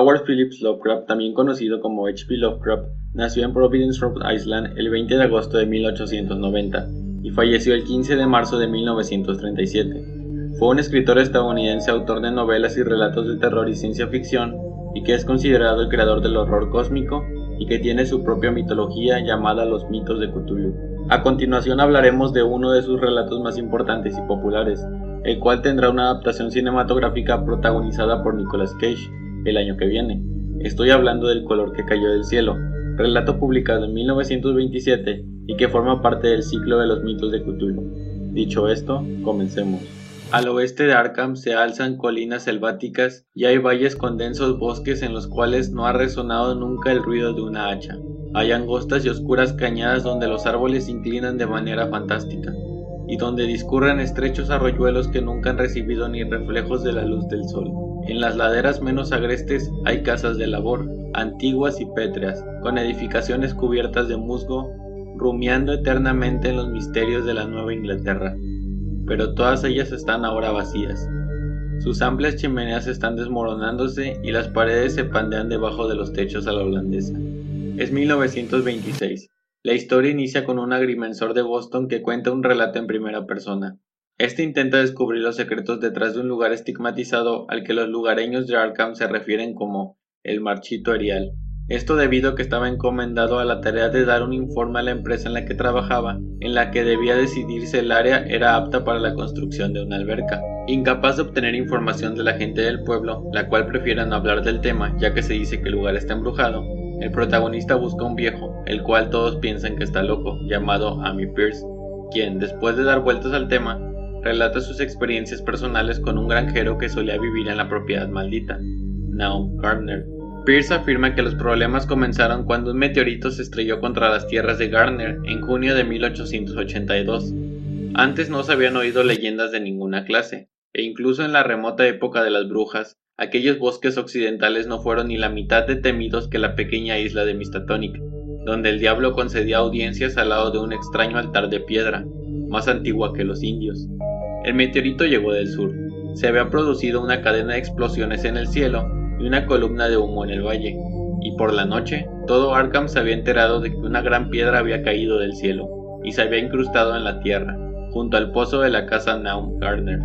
Howard Phillips Lovecraft, también conocido como H.P. Lovecraft, nació en Providence, Rhode Island el 20 de agosto de 1890 y falleció el 15 de marzo de 1937. Fue un escritor estadounidense, autor de novelas y relatos de terror y ciencia ficción, y que es considerado el creador del horror cósmico y que tiene su propia mitología llamada Los mitos de Cthulhu. A continuación hablaremos de uno de sus relatos más importantes y populares, el cual tendrá una adaptación cinematográfica protagonizada por Nicolas Cage el año que viene. Estoy hablando del color que cayó del cielo, relato publicado en 1927 y que forma parte del ciclo de los mitos de Cthulhu. Dicho esto, comencemos. Al oeste de Arkham se alzan colinas selváticas y hay valles con densos bosques en los cuales no ha resonado nunca el ruido de una hacha. Hay angostas y oscuras cañadas donde los árboles se inclinan de manera fantástica y donde discurren estrechos arroyuelos que nunca han recibido ni reflejos de la luz del sol. En las laderas menos agrestes hay casas de labor, antiguas y pétreas, con edificaciones cubiertas de musgo, rumiando eternamente en los misterios de la Nueva Inglaterra. Pero todas ellas están ahora vacías. Sus amplias chimeneas están desmoronándose y las paredes se pandean debajo de los techos a la holandesa. Es 1926. La historia inicia con un agrimensor de Boston que cuenta un relato en primera persona. Este intenta descubrir los secretos detrás de un lugar estigmatizado al que los lugareños de Arkham se refieren como el Marchito Erial. Esto debido a que estaba encomendado a la tarea de dar un informe a la empresa en la que trabajaba, en la que debía decidir si el área era apta para la construcción de una alberca. Incapaz de obtener información de la gente del pueblo, la cual prefiere no hablar del tema ya que se dice que el lugar está embrujado, el protagonista busca un viejo, el cual todos piensan que está loco, llamado Amy Pierce, quien, después de dar vueltas al tema, relata sus experiencias personales con un granjero que solía vivir en la propiedad maldita, Naum Gardner. Pierce afirma que los problemas comenzaron cuando un meteorito se estrelló contra las tierras de Gardner en junio de 1882. Antes no se habían oído leyendas de ninguna clase, e incluso en la remota época de las brujas, aquellos bosques occidentales no fueron ni la mitad de temidos que la pequeña isla de Mistatonic, donde el diablo concedía audiencias al lado de un extraño altar de piedra, más antigua que los indios. El meteorito llegó del sur. Se había producido una cadena de explosiones en el cielo y una columna de humo en el valle. Y por la noche, todo Arkham se había enterado de que una gran piedra había caído del cielo y se había incrustado en la tierra, junto al pozo de la casa Naum Gardner.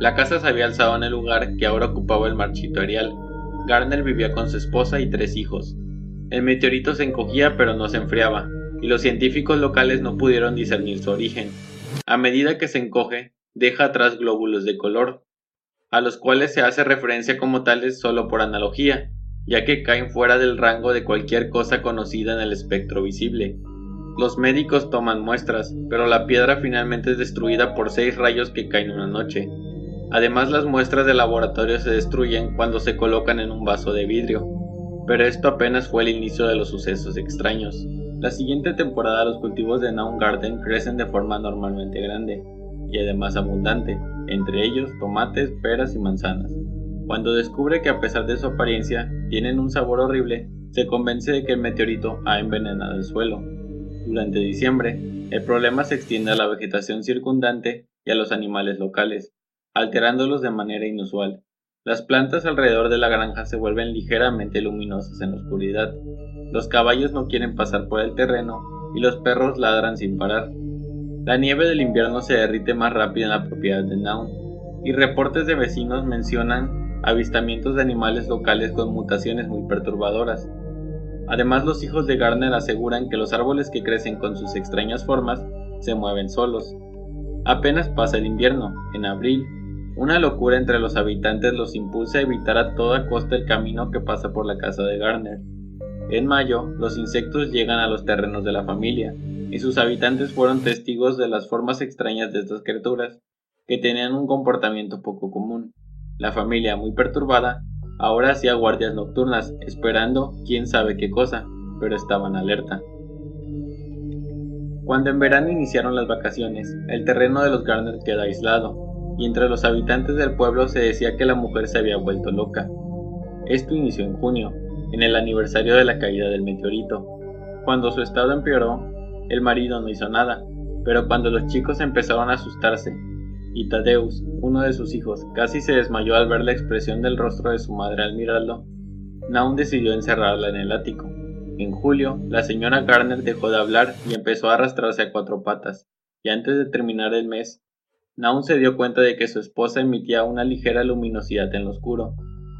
La casa se había alzado en el lugar que ahora ocupaba el marchito Arial. Gardner vivía con su esposa y tres hijos. El meteorito se encogía pero no se enfriaba, y los científicos locales no pudieron discernir su origen. A medida que se encoge, deja atrás glóbulos de color, a los cuales se hace referencia como tales solo por analogía, ya que caen fuera del rango de cualquier cosa conocida en el espectro visible. Los médicos toman muestras, pero la piedra finalmente es destruida por seis rayos que caen una noche. Además las muestras de laboratorio se destruyen cuando se colocan en un vaso de vidrio, pero esto apenas fue el inicio de los sucesos extraños. La siguiente temporada los cultivos de Naum Garden crecen de forma normalmente grande, y además abundante, entre ellos tomates, peras y manzanas. Cuando descubre que a pesar de su apariencia tienen un sabor horrible, se convence de que el meteorito ha envenenado el suelo. Durante diciembre, el problema se extiende a la vegetación circundante y a los animales locales, alterándolos de manera inusual. Las plantas alrededor de la granja se vuelven ligeramente luminosas en la oscuridad. Los caballos no quieren pasar por el terreno y los perros ladran sin parar. La nieve del invierno se derrite más rápido en la propiedad de Naun, y reportes de vecinos mencionan avistamientos de animales locales con mutaciones muy perturbadoras. Además, los hijos de Garner aseguran que los árboles que crecen con sus extrañas formas se mueven solos. Apenas pasa el invierno, en abril, una locura entre los habitantes los impulsa a evitar a toda costa el camino que pasa por la casa de Garner. En mayo, los insectos llegan a los terrenos de la familia, y sus habitantes fueron testigos de las formas extrañas de estas criaturas, que tenían un comportamiento poco común. La familia, muy perturbada, ahora hacía guardias nocturnas, esperando quién sabe qué cosa, pero estaban alerta. Cuando en verano iniciaron las vacaciones, el terreno de los Garner queda aislado, y entre los habitantes del pueblo se decía que la mujer se había vuelto loca. Esto inició en junio, en el aniversario de la caída del meteorito. Cuando su estado empeoró, el marido no hizo nada, pero cuando los chicos empezaron a asustarse, y Tadeus, uno de sus hijos, casi se desmayó al ver la expresión del rostro de su madre al mirarlo, Naum decidió encerrarla en el ático. En julio, la señora Garner dejó de hablar y empezó a arrastrarse a cuatro patas, y antes de terminar el mes, Naum se dio cuenta de que su esposa emitía una ligera luminosidad en lo oscuro,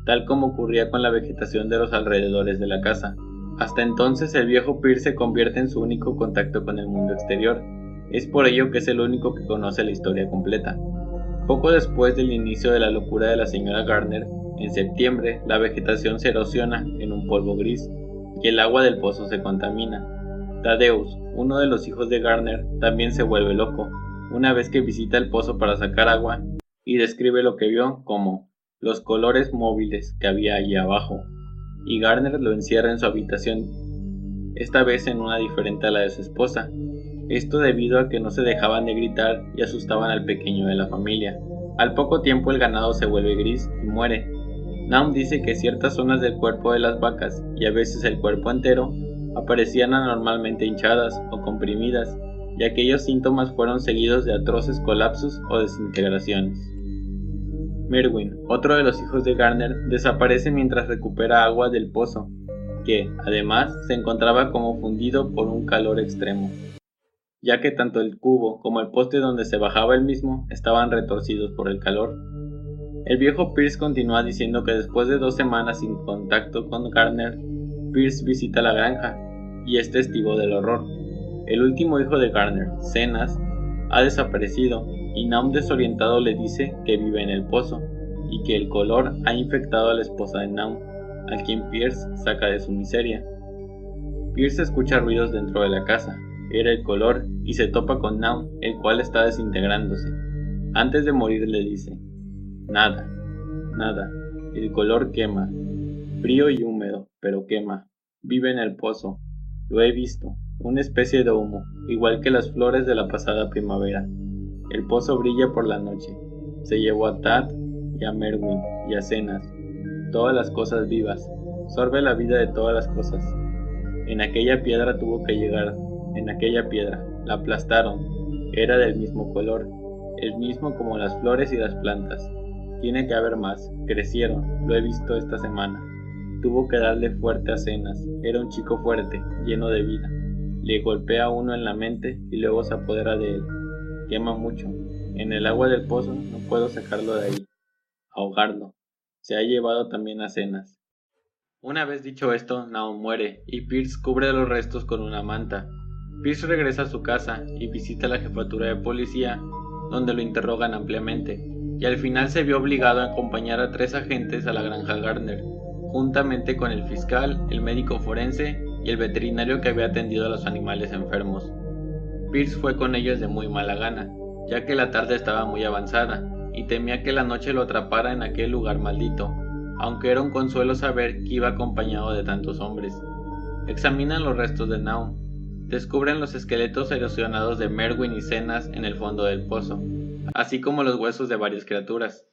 tal como ocurría con la vegetación de los alrededores de la casa. Hasta entonces el viejo Pierce se convierte en su único contacto con el mundo exterior. Es por ello que es el único que conoce la historia completa. Poco después del inicio de la locura de la señora Garner, en septiembre la vegetación se erosiona en un polvo gris y el agua del pozo se contamina. Tadeus, uno de los hijos de Garner, también se vuelve loco una vez que visita el pozo para sacar agua y describe lo que vio como los colores móviles que había allí abajo, y Garner lo encierra en su habitación, esta vez en una diferente a la de su esposa, esto debido a que no se dejaban de gritar y asustaban al pequeño de la familia. Al poco tiempo el ganado se vuelve gris y muere. Naum dice que ciertas zonas del cuerpo de las vacas y a veces el cuerpo entero aparecían anormalmente hinchadas o comprimidas y aquellos síntomas fueron seguidos de atroces colapsos o desintegraciones. Merwin, otro de los hijos de Garner, desaparece mientras recupera agua del pozo, que, además, se encontraba como fundido por un calor extremo, ya que tanto el cubo como el poste donde se bajaba el mismo estaban retorcidos por el calor. El viejo Pierce continúa diciendo que después de dos semanas sin contacto con Garner, Pierce visita la granja y es testigo del horror. El último hijo de Garner, Cenas, ha desaparecido y desorientado le dice que vive en el pozo y que el color ha infectado a la esposa de Naum, a quien Pierce saca de su miseria. Pierce escucha ruidos dentro de la casa, era el color y se topa con Naum, el cual está desintegrándose. Antes de morir le dice, nada, nada, el color quema, frío y húmedo, pero quema, vive en el pozo, lo he visto, una especie de humo, igual que las flores de la pasada primavera. El pozo brilla por la noche. Se llevó a Tad y a Merwin y a Cenas, todas las cosas vivas. Sorbe la vida de todas las cosas. En aquella piedra tuvo que llegar, en aquella piedra. La aplastaron. Era del mismo color, el mismo como las flores y las plantas. Tiene que haber más. Crecieron, lo he visto esta semana. Tuvo que darle fuerte a Cenas. Era un chico fuerte, lleno de vida le golpea uno en la mente y luego se apodera de él. Quema mucho. En el agua del pozo no puedo sacarlo de ahí. Ahogarlo. Se ha llevado también a cenas. Una vez dicho esto, Naum muere y Pierce cubre los restos con una manta. Pierce regresa a su casa y visita la jefatura de policía, donde lo interrogan ampliamente, y al final se vio obligado a acompañar a tres agentes a la granja Gardner, juntamente con el fiscal, el médico forense y el veterinario que había atendido a los animales enfermos. Pierce fue con ellos de muy mala gana, ya que la tarde estaba muy avanzada y temía que la noche lo atrapara en aquel lugar maldito, aunque era un consuelo saber que iba acompañado de tantos hombres. Examinan los restos de Naum, descubren los esqueletos erosionados de Merwin y Cenas en el fondo del pozo, así como los huesos de varias criaturas.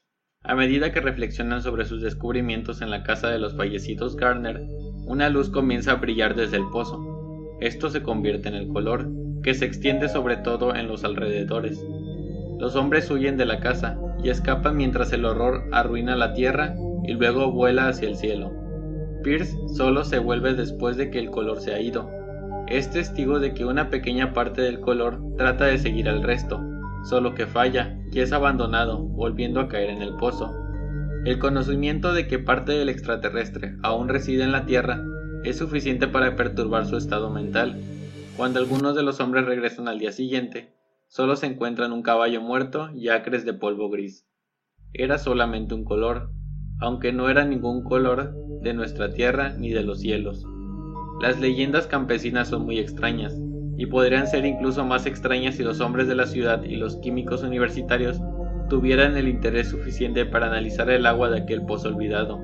A medida que reflexionan sobre sus descubrimientos en la casa de los fallecidos Garner, una luz comienza a brillar desde el pozo. Esto se convierte en el color, que se extiende sobre todo en los alrededores. Los hombres huyen de la casa y escapan mientras el horror arruina la tierra y luego vuela hacia el cielo. Pierce solo se vuelve después de que el color se ha ido. Es testigo de que una pequeña parte del color trata de seguir al resto, solo que falla y es abandonado, volviendo a caer en el pozo. El conocimiento de que parte del extraterrestre aún reside en la Tierra es suficiente para perturbar su estado mental. Cuando algunos de los hombres regresan al día siguiente, solo se encuentran un caballo muerto y acres de polvo gris. Era solamente un color, aunque no era ningún color de nuestra tierra ni de los cielos. Las leyendas campesinas son muy extrañas, y podrían ser incluso más extrañas si los hombres de la ciudad y los químicos universitarios tuvieran el interés suficiente para analizar el agua de aquel pozo olvidado,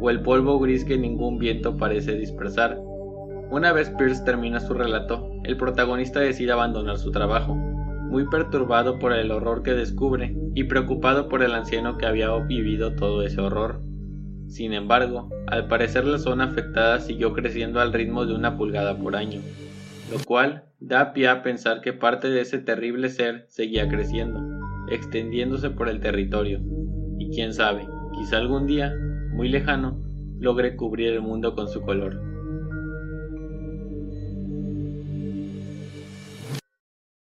o el polvo gris que ningún viento parece dispersar. Una vez Pierce termina su relato, el protagonista decide abandonar su trabajo, muy perturbado por el horror que descubre y preocupado por el anciano que había vivido todo ese horror. Sin embargo, al parecer la zona afectada siguió creciendo al ritmo de una pulgada por año, lo cual da pie a pensar que parte de ese terrible ser seguía creciendo extendiéndose por el territorio. Y quién sabe, quizá algún día, muy lejano, logre cubrir el mundo con su color.